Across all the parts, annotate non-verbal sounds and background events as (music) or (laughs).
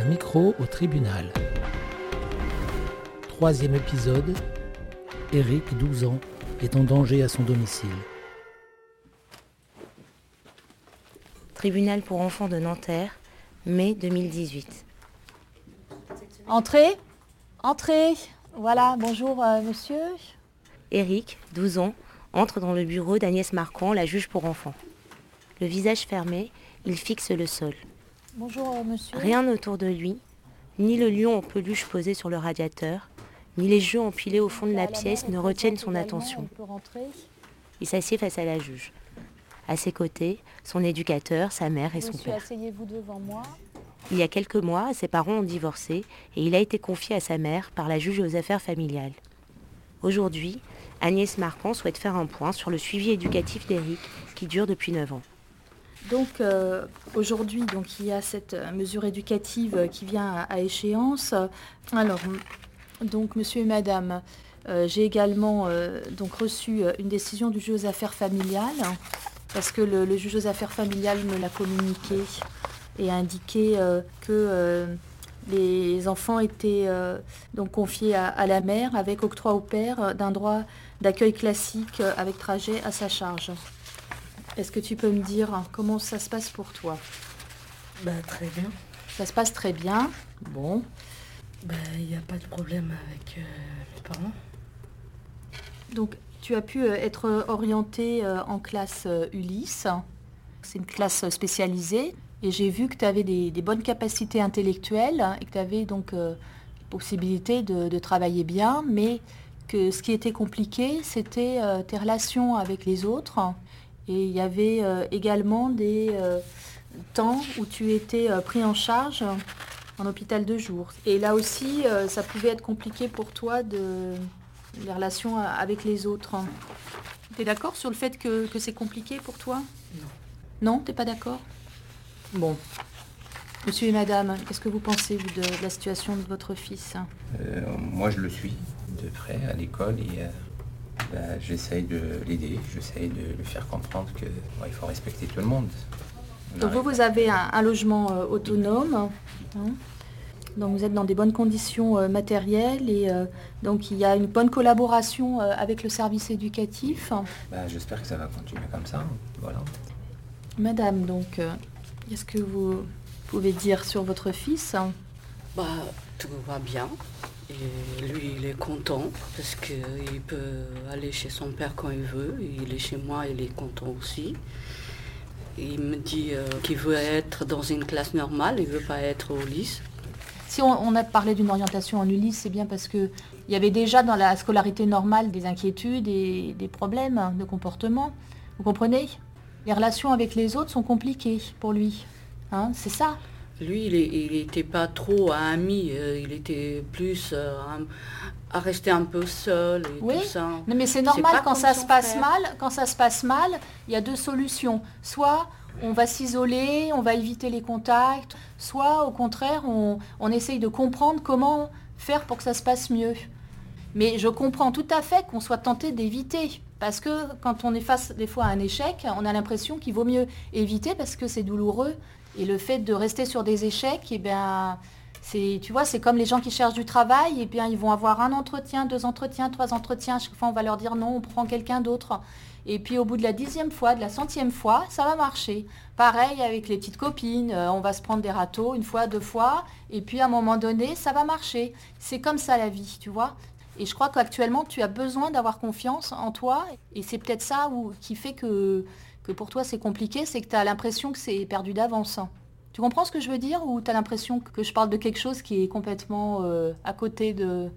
Un micro au tribunal. Troisième épisode. Eric, 12 ans, est en danger à son domicile. Tribunal pour enfants de Nanterre, mai 2018. Entrez, entrez. Voilà, bonjour euh, monsieur. Eric, 12 ans, entre dans le bureau d'Agnès Marquand, la juge pour enfants. Le visage fermé, il fixe le sol. Bonjour euh, monsieur. Rien autour de lui, ni le lion en peluche posé sur le radiateur, ni les jeux empilés au fond de la pièce ne retiennent son attention. Il s'assied face à la juge. À ses côtés, son éducateur, sa mère et son père. Il y a quelques mois, ses parents ont divorcé et il a été confié à sa mère par la juge aux affaires familiales. Aujourd'hui, Agnès Marquand souhaite faire un point sur le suivi éducatif d'Éric qui dure depuis 9 ans. Donc euh, aujourd'hui, donc il y a cette euh, mesure éducative euh, qui vient à, échéance. Alors, donc monsieur et madame, j'ai également donc reçu une décision du juge aux affaires familiales parce que le, juge aux affaires familiales me l'a communiqué et a indiqué que les enfants étaient donc confiés à, la mère avec octroi au père d'un droit d'accueil classique avec trajet à sa charge. Est-ce que tu peux me dire comment ça se passe pour toi? Bah très bien. Ça se passe très bien. Bon. Bah il n'y a pas de problème avec euh, mes parents. Donc tu as pu euh, être orienté euh, en classe Ulysse. C'est une classe spécialisée. Et j'ai vu que tu avais des, des bonnes capacités intellectuelles et que tu avais donc euh, possibilité de, de travailler bien, mais que ce qui était compliqué, c'était euh, tes relations avec les autres. Et il y avait euh, également des euh, temps où tu étais euh, pris en charge en hôpital de jour. Et là aussi, euh, ça pouvait être compliqué pour toi de les relations avec les autres. Tu es d'accord sur le fait que, que c'est compliqué pour toi? Non. Non, t'es pas d'accord? Bon. Monsieur et madame, qu'est-ce que vous pensez vous, de, de la situation de votre fils? Euh, moi, je le suis de près à l'école et euh, bah, j'essaye de l'aider, j'essaye de lui faire comprendre que bon, il faut respecter tout le monde. On Donc vous, vous avez un, un logement euh, autonome. hein. donc vous êtes dans des bonnes conditions euh, matérielles et euh, donc il y a une bonne collaboration euh, avec le service éducatif. bah, J'espère que ça va continuer comme ça. Voilà. Madame, donc, euh, qu'est-ce que vous pouvez dire sur votre fils? Bah tout va bien. Lui il est content parce qu'il peut aller chez son père quand il veut. Il est chez moi, il est content aussi. Il me dit euh, qu'il veut être dans une classe normale, il veut pas être au lycée. Si on, a parlé d'une orientation en Ulysse, c'est bien parce que il y avait déjà dans la scolarité normale des inquiétudes et des problèmes de comportement. Vous comprenez? Les relations avec les autres sont compliquées pour lui. Hein, c'est ça. Lui, il n'était pas trop ami, euh, il était plus euh, à rester un peu seul et Oui. tout ça. Non, mais c'est normal quand ça se passe frère. mal. Quand ça se passe mal, il y a deux solutions. Soit on va s'isoler, on va éviter les contacts, soit au contraire on, on essaye de comprendre comment faire pour que ça se passe mieux. Mais je comprends tout à fait qu'on soit tenté d'éviter. Parce que quand on est face des fois à un échec, on a l'impression qu'il vaut mieux éviter parce que c'est douloureux. Et le fait de rester sur des échecs, eh bien, c'est, tu vois, c'est comme les gens qui cherchent du travail, et bien ils vont avoir un entretien, deux entretiens, trois entretiens. Chaque fois, on va leur dire non, on prend quelqu'un d'autre. Et puis au bout de la dixième fois, de la centième fois, ça va marcher. Pareil avec les petites copines, euh, on va se prendre des râteaux une fois, deux fois, et puis à un moment donné, ça va marcher. C'est comme ça la vie, tu vois. Et je crois qu'actuellement, tu as besoin d'avoir confiance en toi, et c'est peut-être ça qui fait que, que pour toi c'est compliqué, c'est que tu as l'impression que c'est perdu d'avance. Tu comprends ce que je veux dire? Ou tu as l'impression que je parle de quelque chose qui est complètement euh, à côté de,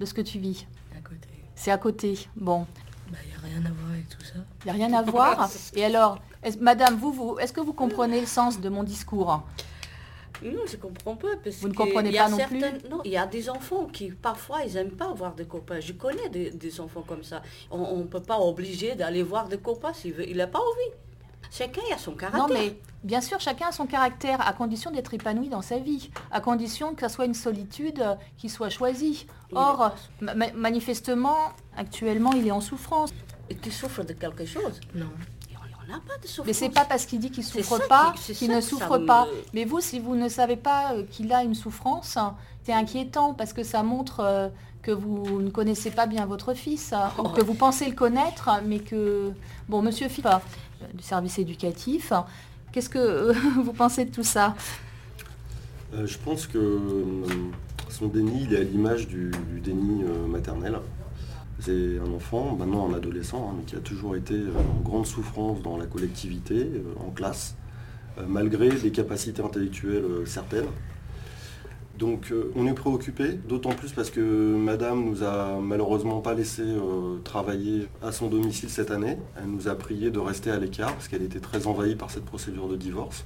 de ce que tu vis? À côté. C'est à côté. Bon, Bah, il n'y a rien à voir avec tout ça. il n'y a rien à voir. (laughs) Et alors, madame, vous, vous est-ce que vous comprenez le sens de mon discours? Non, je comprends pas. Parce Vous ne comprenez pas non plus? Non, il y a des enfants qui, parfois, ils n'aiment pas avoir des copains. Je connais des, des enfants comme ça. On ne peut pas obliger d'aller voir des copains s'il veut. Il n'a pas envie. Chacun a son caractère. Non, mais bien sûr, chacun a son caractère, à condition d'être épanoui dans sa vie, à condition que ça soit une solitude euh, qui soit choisie. Or, est- ma- ma- manifestement, actuellement, il est en souffrance. Et tu souffres de quelque chose? Non. On pas de souffrance. Mais c'est pas parce qu'il dit qu'il souffre pas qu'il ne souffre me- pas. Mais vous, si vous ne savez pas euh, qu'il a une souffrance, c'est inquiétant parce que ça montre euh, que vous ne connaissez pas bien votre fils, (laughs) ou que vous pensez le connaître, mais que... Bon, monsieur euh, du service éducatif, qu'est-ce que euh, (laughs) vous pensez de tout ça? Euh, je pense que euh, son déni, il est à l'image du, déni maternel. C'est un enfant, maintenant un adolescent, hein, mais qui a toujours été en grande souffrance dans la collectivité, en classe, malgré des capacités intellectuelles certaines. Donc euh, on est préoccupé, d'autant plus parce que Madame nous a malheureusement pas laissé euh, travailler à son domicile cette année. Elle nous a prié de rester à l'écart parce qu'elle était très envahie par cette procédure de divorce.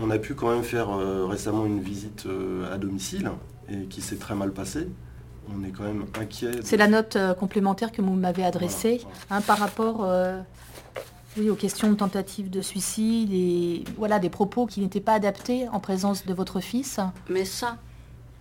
On a pu quand même faire euh, récemment une visite à domicile et qui s'est très mal passée. On est quand même inquiet. C'est la note euh, complémentaire que vous m'avez adressée Voilà, hein, par rapport euh, oui, aux questions de tentative de suicide et voilà, des propos qui n'étaient pas adaptés en présence de votre fils. Mais ça,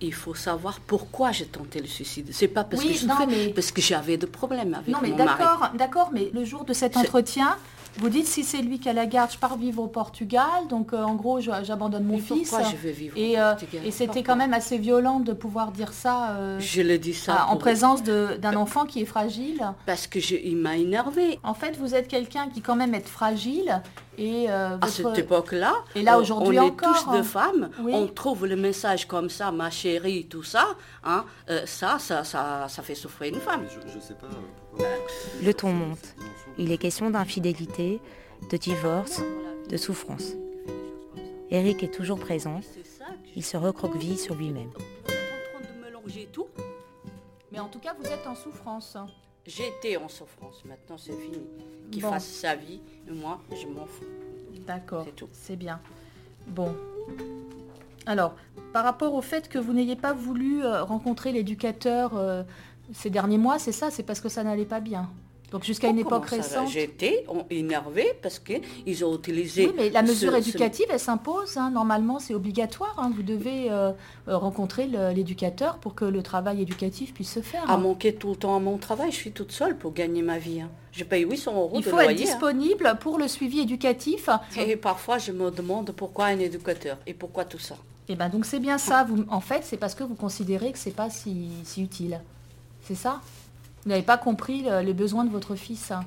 il faut savoir pourquoi j'ai tenté le suicide. C'est pas parce Oui, que je non, souffrais, mais- parce que j'avais des problèmes avec Non mais mon mari. d'accord, d'accord, mais le jour de cet entretien, vous dites si c'est lui qui a la garde, je pars vivre au Portugal, donc euh, en gros j'abandonne mon fils. pourquoi je vais vivre Et, au euh, Portugal et c'était quand même assez violent de pouvoir dire ça euh, Je le dis ça en présence de- d'un enfant qui est fragile. parce que je- il m'a énervé. En fait, vous êtes quelqu'un qui quand même est fragile et euh, À cette époque-là, Et là, aujourd'hui on est encore, tous deux hein. femmes, Oui. on trouve le message comme ça, ma chérie, tout ça, hein, euh, ça, ça, ça, ça fait souffrir une femme. Je, je sais pas euh. Le ton monte. Il est question d'infidélité, de divorce, de souffrance. Eric est toujours présent. Il se recroqueville sur lui-même. Vous êtes en train de mélanger tout. Mais en tout cas, vous êtes en souffrance. J'étais en souffrance, maintenant c'est fini. Qu'il Bon. fasse sa vie, moi, je m'en fous. D'accord, C'est tout. c'est bien. Bon. Alors, par rapport au fait que vous n'ayez pas voulu euh, rencontrer l'éducateur euh, ces derniers mois, c'est ça, c'est parce que ça n'allait pas bien. Donc jusqu'à une Comment époque récente. J'étais énervée parce qu'ils ont utilisé... Oui, mais la mesure ce- ce- éducative, elle s'impose. hein. Normalement, c'est obligatoire. hein. Vous devez euh, euh, rencontrer l'éducateur pour que le travail éducatif puisse se faire. à hein. manquer tout le temps à mon travail. Je suis toute seule pour gagner ma vie. Je paye 800 euros Il faut être loyer. hein. disponible pour le suivi éducatif. Et parfois, je me demande pourquoi un éducateur et pourquoi tout ça. Et ben donc c'est bien ça. Vous, en fait, c'est parce que vous considérez que c'est pas si, si utile. C'est ça Vous n'avez pas compris le- les besoins de votre fils. hein.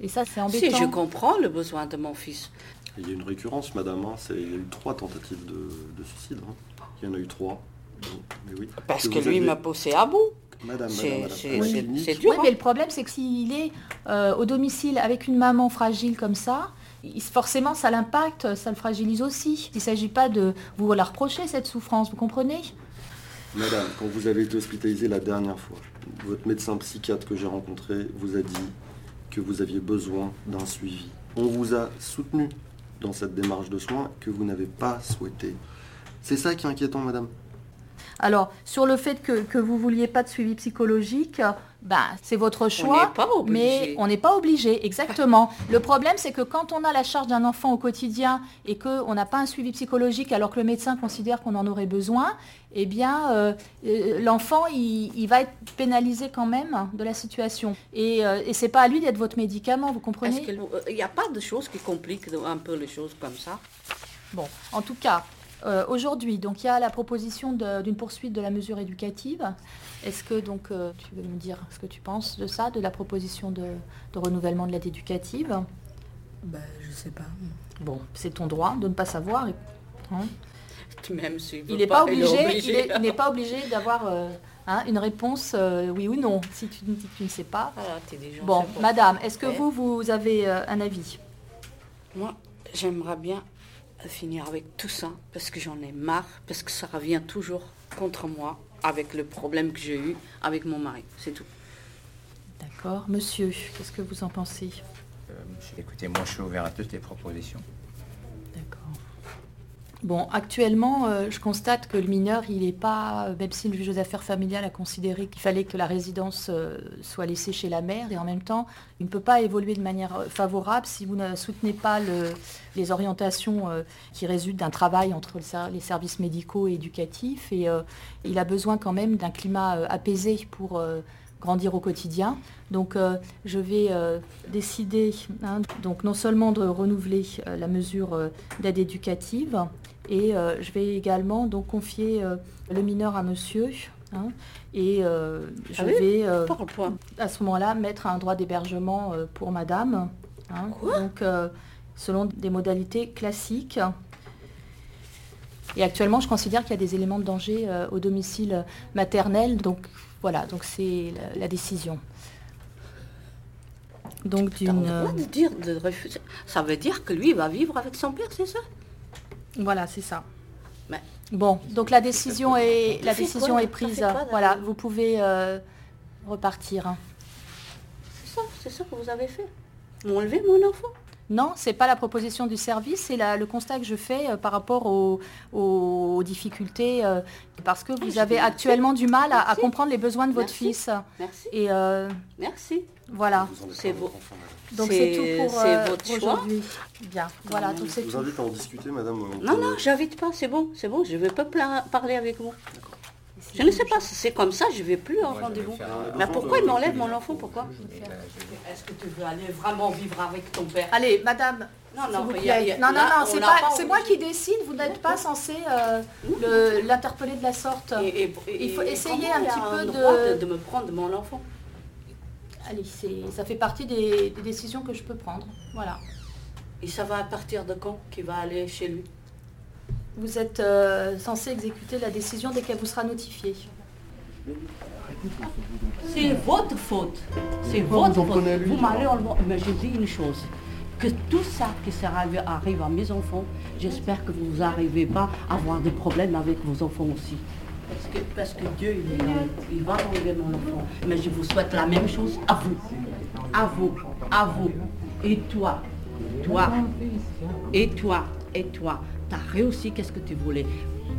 Et ça, c'est embêtant. Si je comprends le besoin de mon fils. Il y a une récurrence, madame. hein, c'est- il y a eu trois tentatives de, de suicide. hein. Il y en a eu trois. Mais oui. Parce que lui m'a poussé à bout. Madame, c'est- dur. Oui, mais le problème, c'est que s'il est euh, au domicile avec une maman fragile comme ça, il- forcément, ça l'impacte, ça le fragilise aussi. Il ne s'agit pas de vous la reprocher, cette souffrance, vous comprenez? Madame, quand vous avez été hospitalisée la dernière fois, votre médecin psychiatre que j'ai rencontré vous a dit que vous aviez besoin d'un suivi. On vous a soutenu dans cette démarche de soins que vous n'avez pas souhaité. C'est ça qui est inquiétant, madame? Alors, sur le fait que, que vous vouliez pas de suivi psychologique, ben, c'est votre choix. n'est pas obligé. Mais on n'est pas obligé, exactement. (laughs) Le problème, c'est que quand on a la charge d'un enfant au quotidien et qu'on n'a pas un suivi psychologique alors que le médecin considère qu'on en aurait besoin, eh bien, euh, euh, l'enfant, il, il va être pénalisé quand même de la situation. Et, euh, et c'est pas à lui d'être votre médicament, vous comprenez? Qu'il n'y a pas de choses qui compliquent un peu les choses comme ça? Bon, en tout cas, euh, aujourd'hui, donc il y a la proposition d'une poursuite de la mesure éducative. Est-ce que donc euh, tu veux me dire ce que tu penses de ça, de la proposition de, de renouvellement de l'aide éducative? Bah, je sais pas. Bon, c'est ton droit de ne pas savoir. hein. Même Il n'est pas, obligé, il est- il n'est pas obligé d'avoir euh, hein, une réponse euh, oui ou non. Si tu, si tu ne sais pas. Gens, Bon, madame, est-ce que vous, vous avez euh, un avis? Moi, j'aimerais bien finir avec tout ça parce que j'en ai marre, parce que ça revient toujours contre moi avec le problème que j'ai eu avec mon mari. C'est tout. D'accord. Monsieur, qu'est-ce que vous en pensez? Euh, écoutez, moi je suis ouvert à toutes les propositions. Bon, actuellement, euh, je constate que le mineur, il n'est pas, même si le juge aux affaires familiales a considéré qu'il fallait que la résidence euh, soit laissée chez la mère, et en même temps, il ne peut pas évoluer de manière euh, favorable si vous ne soutenez pas le- les orientations qui résultent d'un travail entre les services médicaux et éducatifs. Et il a besoin quand même d'un climat apaisé pour, grandir au quotidien. Donc je vais décider hein, donc non seulement de renouveler la mesure d'aide éducative, et je vais également donc confier le mineur à monsieur hein, et je Ah oui vais à ce moment-là mettre un droit d'hébergement euh, pour madame. hein. donc, euh, selon des modalités classiques. Et actuellement, je considère qu'il y a des éléments de danger euh, au domicile maternel. Donc, voilà, donc c'est la, la décision. Donc, d'une. droit de dire de refuser. Ça veut dire que lui il va vivre avec son père, c'est ça? Voilà, c'est ça. Bon, donc la décision est, la décision quoi est prise. quoi, Voilà, vous pouvez euh, repartir. C'est ça, c'est ça que vous avez fait. M'enlever mon enfant. Non, c'est pas la proposition du service, c'est le constat que je fais euh, par rapport aux, aux difficultés, euh, parce que vous je avez actuellement du mal à, comprendre les besoins de votre Merci. fils. Merci. Et euh, Merci. voilà. Vous C'est beau. Donc c'est tout pour, euh, votre choix. aujourd'hui. Bien, voilà, donc c'est Je vous tout. invite à en discuter, madame. On Non, non, j'invite pas, c'est bon, c'est bon, je ne vais pas parler avec vous. Je ne sais pas, si c'est comme ça, je ne vais plus en rendez-vous. Mais pourquoi il m'enlève mon enfant Pourquoi Et Est-ce que tu veux aller vraiment vivre avec ton père? Allez, madame. Non, s'il non, vous il y a- plaît. il y a- non, non, là, non, on c'est pas, moi qui décide. Vous n'êtes pas censé euh, le- l'interpeller de la sorte. Et- et- Il faut et essayer un petit peu droit de- de... de me prendre mon enfant? Allez, ça fait partie des, des décisions que je peux prendre. Voilà. Et ça va à partir de quand? Qu'il va aller chez lui? Vous êtes euh, censé exécuter la décision dès qu'elle vous sera notifiée. C'est votre faute. C'est votre faute. Vous m'allez enlever. Mais je dis une chose. Que tout ça qui arrivé arrive à mes enfants, j'espère que vous n'arrivez pas à avoir des problèmes avec vos enfants aussi. Parce que, parce que Dieu, il, est- il va enlever mon enfant. Mais je vous souhaite la même chose à vous. À vous. À vous. Et toi. Toi. Et toi. Et toi. T'as réussi, qu'est-ce que tu voulais?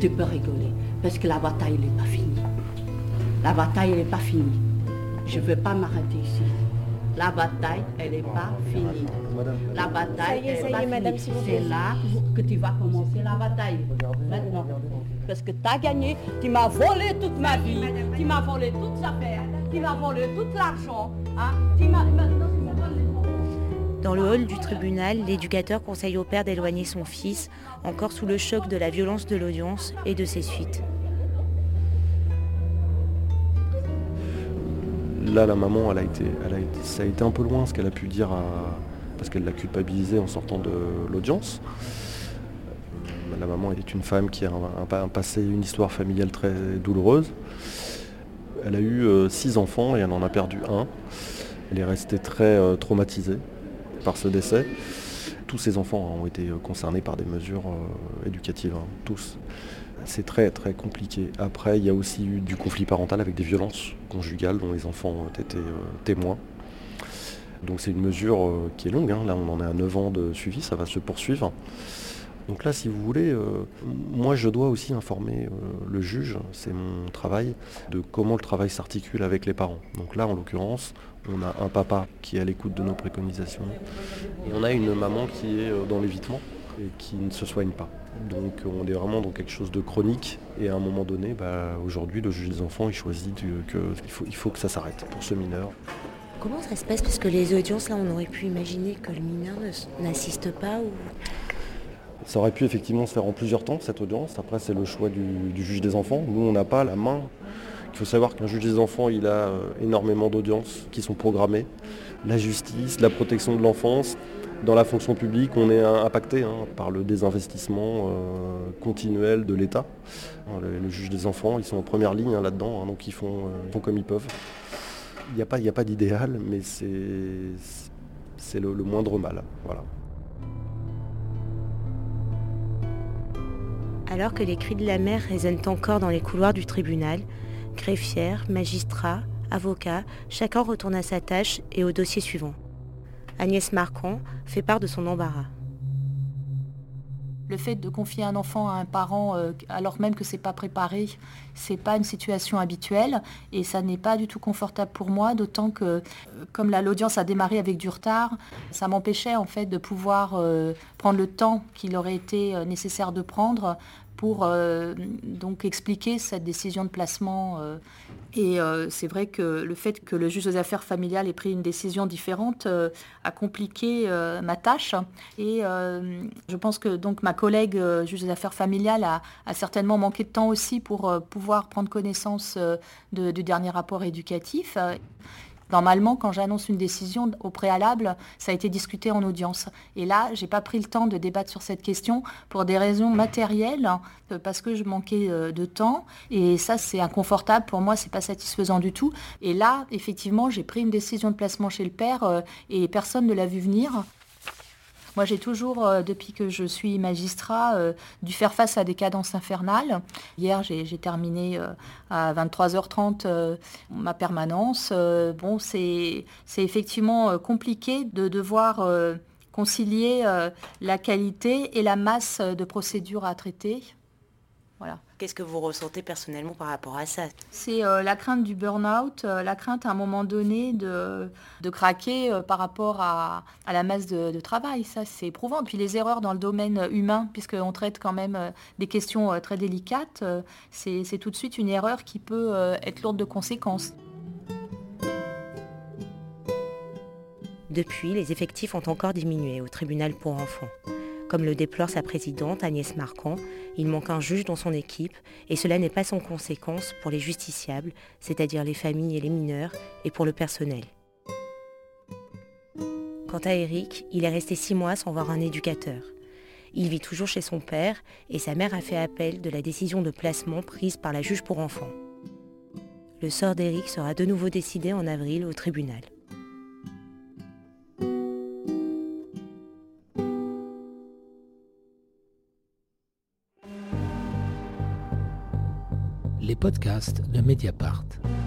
Tu peux rigoler. Parce que la bataille, n'est pas finie. La bataille, elle n'est pas finie. Je ne vais pas m'arrêter ici. La bataille, elle n'est pas finie. La bataille, est, elle n'est pas finie. C'est là que tu vas commencer la bataille. Maintenant. Parce que tu as gagné, tu m'as volé toute ma vie, tu m'as volé toutes les affaires, tu m'as volé tout l'argent. Hein? Tu m'as... Dans le hall du tribunal, l'éducateur conseille au père d'éloigner son fils, encore sous le choc de la violence de l'audience et de ses suites. Là, la maman, ça a été un peu loin ce qu'elle a pu dire parce qu'elle l'a culpabilisé en sortant de l'audience. La maman est une femme qui a un passé, une histoire familiale très douloureuse. Elle a eu euh, six enfants et elle en a perdu un. Elle est restée très euh, traumatisée par ce décès. Tous ces enfants ont été euh, concernés par des mesures euh, éducatives, hein, tous. C'est très très compliqué. Après, il y a aussi eu du conflit parental avec des violences conjugales dont les enfants ont été euh, témoins. Donc c'est une mesure qui est longue. hein. Là, on en est à 9 ans de suivi, ça va se poursuivre. Donc là, si vous voulez, euh, moi je dois aussi informer euh, le juge, c'est mon travail, de comment le travail s'articule avec les parents. Donc là, en l'occurrence, on a un papa qui est à l'écoute de nos préconisations et on a une maman qui est euh, dans l'évitement et qui ne se soigne pas. Donc on est vraiment dans quelque chose de chronique et à un moment donné, bah, aujourd'hui, le juge des enfants, il choisit du- que il faut, faut que ça s'arrête pour ce mineur. Comment ça se passe? Parce que les audiences, là, on aurait pu imaginer que le mineur ne- n'assiste pas ou... Ça aurait pu effectivement se faire en plusieurs temps, cette audience. Après, c'est le choix du, juge des enfants. Nous, on n'a pas la main. Il faut savoir qu'un juge des enfants, il a euh, énormément d'audiences qui sont programmées. La justice, la protection de l'enfance. Dans la fonction publique, on est euh, impacté hein, par le désinvestissement euh, continuel de l'État. Hein, Le, juge des enfants, ils sont en première ligne hein, là-dedans, hein, donc ils font, euh, comme ils peuvent. Il n'y a pas, d'idéal, mais c'est c'est le, le moindre mal. Voilà. Alors que les cris de la mère résonnent encore dans les couloirs du tribunal, greffière, magistrat, avocat, chacun retourne à sa tâche et au dossier suivant. Agnès Marquand fait part de son embarras. Le fait de confier un enfant à un parent euh, alors même que c'est pas préparé, c'est pas une situation habituelle et ça n'est pas du tout confortable pour moi, d'autant que euh, comme la- l'audience a démarré avec du retard, ça m'empêchait en fait de pouvoir euh, prendre le temps qu'il aurait été nécessaire de prendre pour donc expliquer cette décision de placement. et c'est vrai que le fait que le juge aux affaires familiales ait pris une décision différente a compliqué ma tâche. Et je pense que donc ma collègue juge aux affaires familiales a, certainement manqué de temps aussi pour pouvoir prendre connaissance du dernier rapport éducatif. Normalement, quand j'annonce une décision au préalable, ça a été discuté en audience. Et là, je n'ai pas pris le temps de débattre sur cette question pour des raisons matérielles, hein, parce que je manquais euh, de temps. Et ça, c'est inconfortable pour moi, c'est pas satisfaisant du tout. Et là, effectivement, j'ai pris une décision de placement chez le père euh, et personne ne l'a vu venir. Moi, j'ai toujours, euh, depuis que je suis magistrat, euh, dû faire face à des cadences infernales. Hier, j'ai terminé euh, à 23h30 ma permanence. bon, c'est effectivement compliqué de devoir concilier la qualité et la masse de procédures à traiter. Qu'est-ce que vous ressentez personnellement par rapport à ça? C'est euh, la crainte du burn-out, euh, la crainte à un moment donné de, de craquer euh, par rapport à, la masse de, travail. Ça, c'est éprouvant. Puis les erreurs dans le domaine humain, puisqu'on traite quand même des questions très délicates, c'est tout de suite une erreur qui peut être lourde de conséquences. Depuis, les effectifs ont encore diminué au tribunal pour enfants. Comme le déplore sa présidente Agnès Marquand, il manque un juge dans son équipe et cela n'est pas sans conséquence pour les justiciables, c'est-à-dire les familles et les mineurs, et pour le personnel. Quant à Eric, il est resté six mois sans voir un éducateur. Il vit toujours chez son père et sa mère a fait appel de la décision de placement prise par la juge pour enfants. Le sort d'Eric sera de nouveau décidé en avril au tribunal. Podcasts de Mediapart.